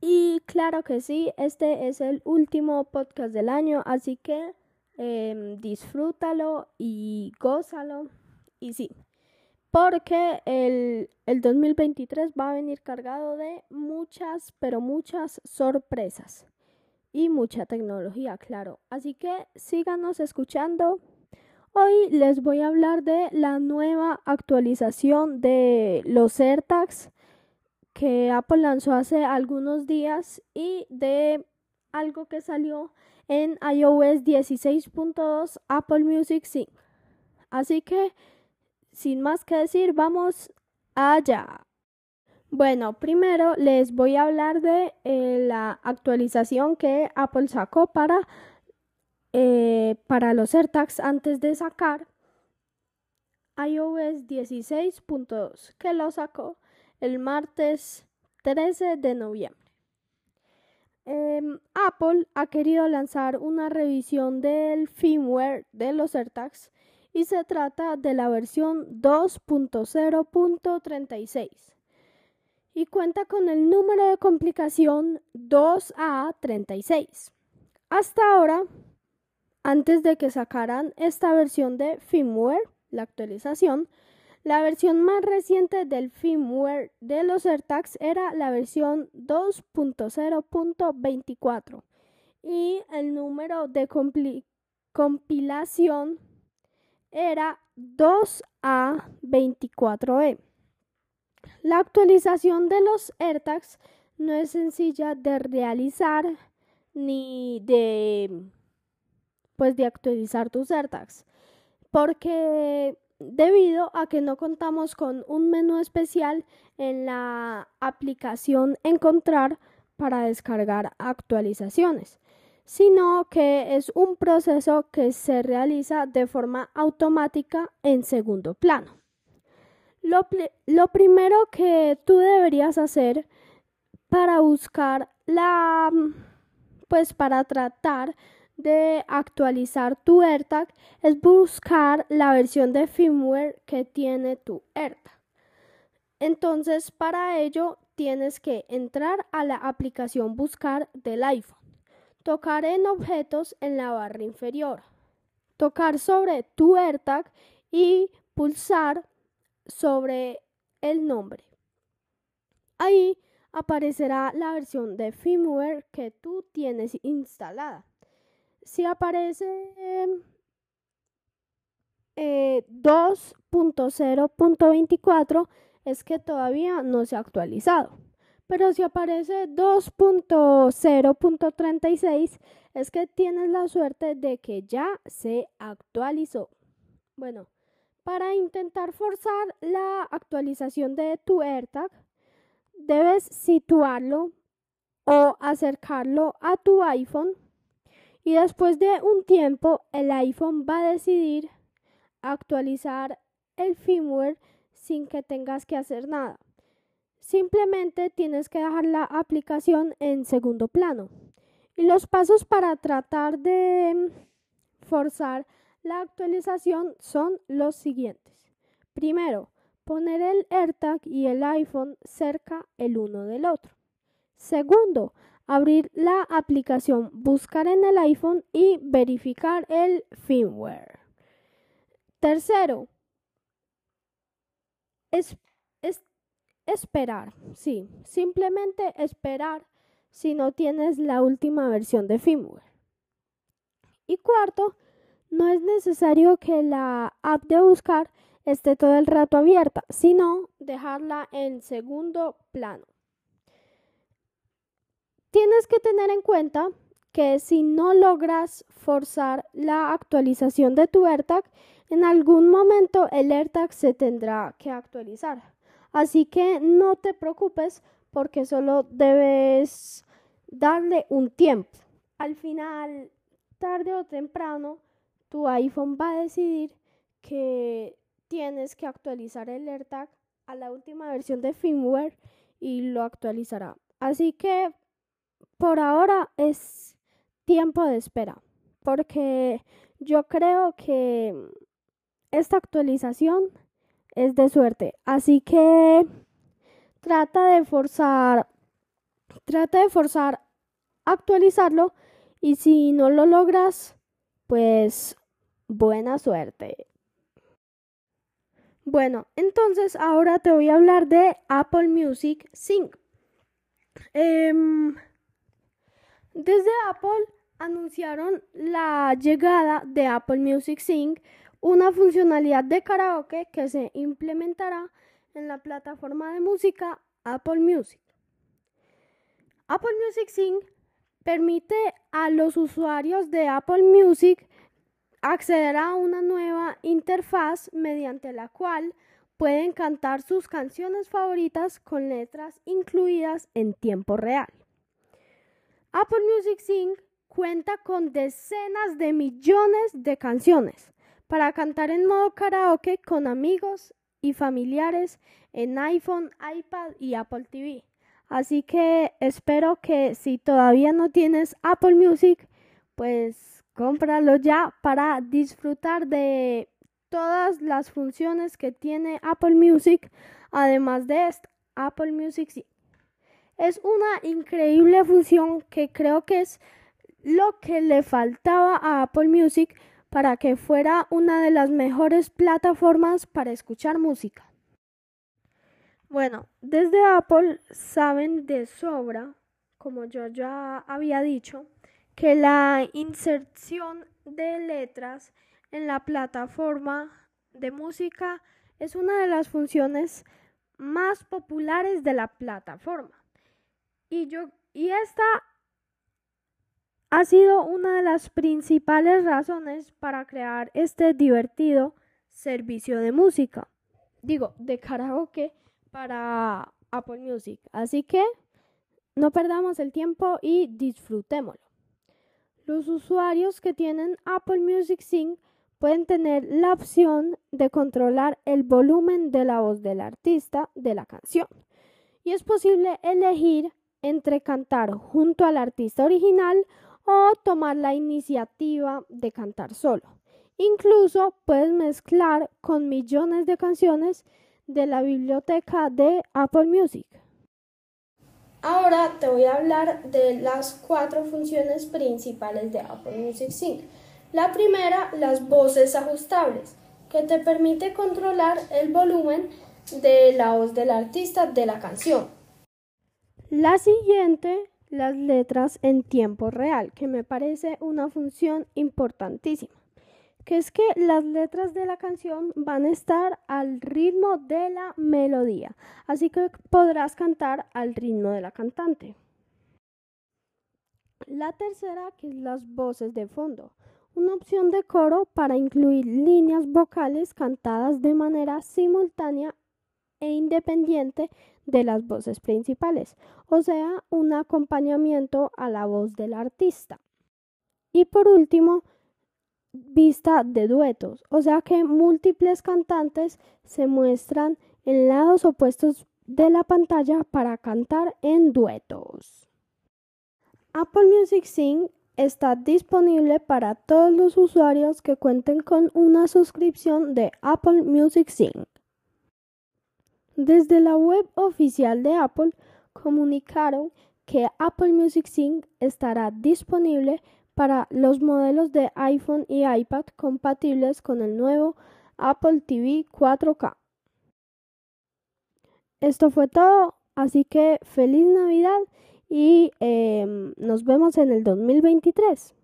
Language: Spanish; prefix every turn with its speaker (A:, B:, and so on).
A: Y claro que sí, este es el último podcast del año, así que eh, disfrútalo y gózalo. Y sí, porque el, el 2023 va a venir cargado de muchas, pero muchas sorpresas y mucha tecnología, claro. Así que síganos escuchando. Hoy les voy a hablar de la nueva actualización de los AirTags que Apple lanzó hace algunos días y de algo que salió en iOS 16.2 Apple Music Sync. Así que, sin más que decir, vamos allá. Bueno, primero les voy a hablar de eh, la actualización que Apple sacó para, eh, para los AirTags antes de sacar iOS 16.2, que lo sacó el martes 13 de noviembre. Em, Apple ha querido lanzar una revisión del firmware de los AirTags y se trata de la versión 2.0.36 y cuenta con el número de complicación 2A36. Hasta ahora, antes de que sacaran esta versión de firmware, la actualización, la versión más reciente del firmware de los AirTags era la versión 2.0.24 y el número de compilación era 2A24E. La actualización de los AirTags no es sencilla de realizar ni de pues de actualizar tus AirTags porque debido a que no contamos con un menú especial en la aplicación Encontrar para descargar actualizaciones, sino que es un proceso que se realiza de forma automática en segundo plano. Lo, lo primero que tú deberías hacer para buscar la, pues para tratar de actualizar tu AirTag es buscar la versión de firmware que tiene tu AirTag. Entonces, para ello tienes que entrar a la aplicación Buscar del iPhone, tocar en Objetos en la barra inferior, tocar sobre tu AirTag y pulsar sobre el nombre. Ahí aparecerá la versión de firmware que tú tienes instalada si aparece eh, 2.0.24 es que todavía no se ha actualizado. Pero si aparece 2.0.36 es que tienes la suerte de que ya se actualizó. Bueno, para intentar forzar la actualización de tu AirTag, debes situarlo o acercarlo a tu iPhone y después de un tiempo el iPhone va a decidir actualizar el firmware sin que tengas que hacer nada. Simplemente tienes que dejar la aplicación en segundo plano. Y los pasos para tratar de forzar la actualización son los siguientes. Primero, poner el AirTag y el iPhone cerca el uno del otro. Segundo, abrir la aplicación, buscar en el iPhone y verificar el firmware. Tercero, es, esperar, sí, simplemente esperar si no tienes la última versión de firmware. Y cuarto, no es necesario que la app de buscar esté todo el rato abierta, sino dejarla en segundo plano. Tienes que tener en cuenta que si no logras forzar la actualización de tu AirTag, en algún momento el AirTag se tendrá que actualizar. Así que no te preocupes porque solo debes darle un tiempo. Al final, tarde o temprano, tu iPhone va a decidir que tienes que actualizar el AirTag a la última versión de firmware y lo actualizará. Así que por ahora es tiempo de espera, porque yo creo que esta actualización es de suerte. Así que trata de forzar trata de forzar actualizarlo y si no lo logras, pues buena suerte. Bueno, entonces ahora te voy a hablar de Apple Music Sync. Em, desde Apple anunciaron la llegada de Apple Music Sync, una funcionalidad de karaoke que se implementará en la plataforma de música Apple Music. Apple Music Sync permite a los usuarios de Apple Music acceder a una nueva interfaz mediante la cual pueden cantar sus canciones favoritas con letras incluidas en tiempo real. Apple Music Sync cuenta con decenas de millones de canciones para cantar en modo karaoke con amigos y familiares en iPhone, iPad y Apple TV. Así que espero que si todavía no tienes Apple Music, pues cómpralo ya para disfrutar de todas las funciones que tiene Apple Music, además de esto, Apple Music Es una increíble función que creo que es lo que le faltaba a Apple Music para que fuera una de las mejores plataformas para escuchar música. Bueno, desde Apple saben de sobra, como yo ya había dicho, que la inserción de letras en la plataforma de música es una de las funciones más populares de la plataforma. Y yo y esta ha sido una de las principales razones para crear este divertido servicio de música. Digo, de karaoke para Apple Music. Así que no perdamos el tiempo y disfrutémoslo. Los usuarios que tienen Apple Music Sync pueden tener la opción de controlar el volumen de la voz del artista de la canción. Y es posible elegir entre cantar junto al artista original o tomar la iniciativa de cantar solo. Incluso puedes mezclar con millones de canciones de la biblioteca de Apple Music. Ahora te voy a hablar de las cuatro funciones principales de Apple Music Sync. La primera, las voces ajustables, que te permite controlar el volumen de la voz del artista de la canción. La siguiente, las letras en tiempo real, que me parece una función importantísima que es que las letras de la canción van a estar al ritmo de la melodía, así que podrás cantar al ritmo de la cantante. La tercera, que es las voces de fondo, una opción de coro para incluir líneas vocales cantadas de manera simultánea e independiente de las voces principales, o sea, un acompañamiento a la voz del artista. Y por último, vista de duetos, o sea que múltiples cantantes se muestran en lados opuestos de la pantalla para cantar en duetos. Apple Music Sing está disponible para todos los usuarios que cuenten con una suscripción de Apple Music Sing. Desde la web oficial de Apple comunicaron que Apple Music Sing estará disponible para los modelos de iPhone y iPad compatibles con el nuevo Apple TV 4K. Esto fue todo, así que feliz Navidad y em, nos vemos en el 2023.